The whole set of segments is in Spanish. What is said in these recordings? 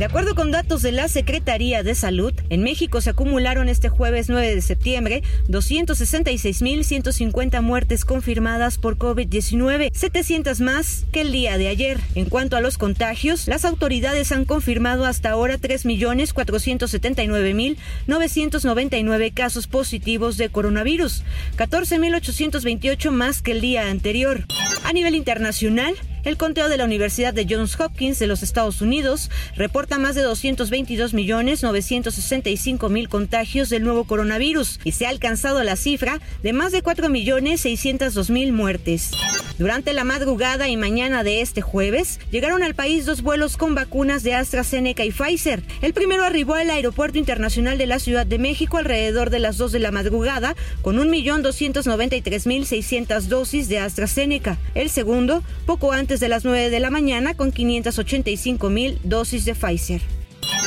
De acuerdo con datos de la Secretaría de Salud, en México se acumularon este jueves 9 de septiembre 266.150 muertes confirmadas por COVID-19, 700 más que el día de ayer. En cuanto a los contagios, las autoridades han confirmado hasta ahora 3.479.999 casos positivos de coronavirus, 14.828 más que el día anterior. A nivel internacional, el conteo de la Universidad de Johns Hopkins de los Estados Unidos reporta más de 222 millones 965 mil contagios del nuevo coronavirus y se ha alcanzado la cifra de más de 4 millones 602 mil muertes. Durante la madrugada y mañana de este jueves, llegaron al país dos vuelos con vacunas de AstraZeneca y Pfizer. El primero arribó al Aeropuerto Internacional de la Ciudad de México alrededor de las 2 de la madrugada con 1.293.600 dosis de AstraZeneca. El segundo, poco antes de las 9 de la mañana con 585 mil dosis de Pfizer.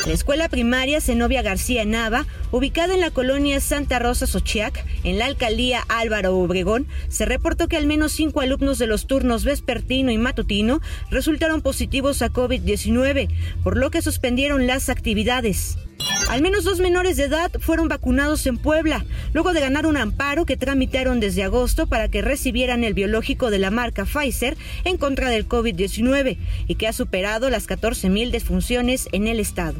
La escuela primaria Zenobia García Nava, ubicada en la colonia Santa Rosa Sochiac, en la alcaldía Álvaro Obregón, se reportó que al menos cinco alumnos de los turnos vespertino y matutino resultaron positivos a COVID-19, por lo que suspendieron las actividades. Al menos dos menores de edad fueron vacunados en Puebla, luego de ganar un amparo que tramitaron desde agosto para que recibieran el biológico de la marca Pfizer en contra del COVID-19 y que ha superado las 14.000 defunciones en el estado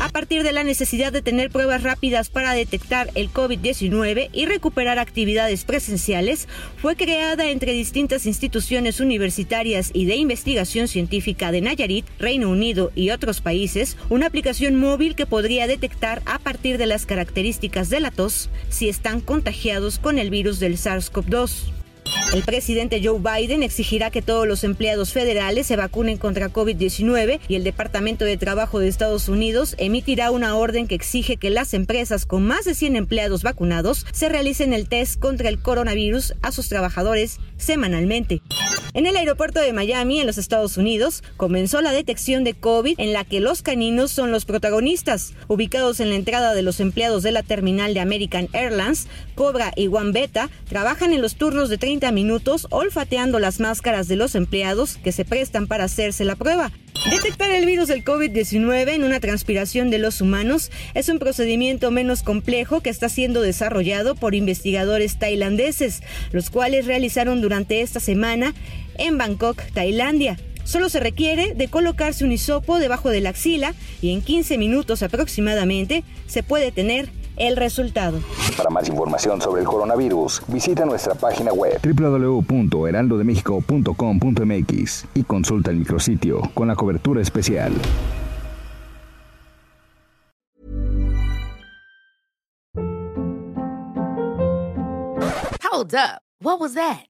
a partir de la necesidad de tener pruebas rápidas para detectar el COVID-19 y recuperar actividades presenciales, fue creada entre distintas instituciones universitarias y de investigación científica de Nayarit, Reino Unido y otros países una aplicación móvil que podría detectar a partir de las características de la tos si están contagiados con el virus del SARS-CoV-2. El presidente Joe Biden exigirá que todos los empleados federales se vacunen contra COVID-19 y el Departamento de Trabajo de Estados Unidos emitirá una orden que exige que las empresas con más de 100 empleados vacunados se realicen el test contra el coronavirus a sus trabajadores semanalmente. En el aeropuerto de Miami, en los Estados Unidos, comenzó la detección de COVID en la que los caninos son los protagonistas. Ubicados en la entrada de los empleados de la terminal de American Airlines, Cobra y One Beta trabajan en los turnos de 30 minutos olfateando las máscaras de los empleados que se prestan para hacerse la prueba. Detectar el virus del COVID-19 en una transpiración de los humanos es un procedimiento menos complejo que está siendo desarrollado por investigadores tailandeses, los cuales realizaron durante esta semana en Bangkok, Tailandia. Solo se requiere de colocarse un hisopo debajo de la axila y en 15 minutos aproximadamente se puede tener el resultado. Para más información sobre el coronavirus, visita nuestra página web www.heraldodemexico.com.mx y consulta el micrositio con la cobertura especial. Hold up. What was that?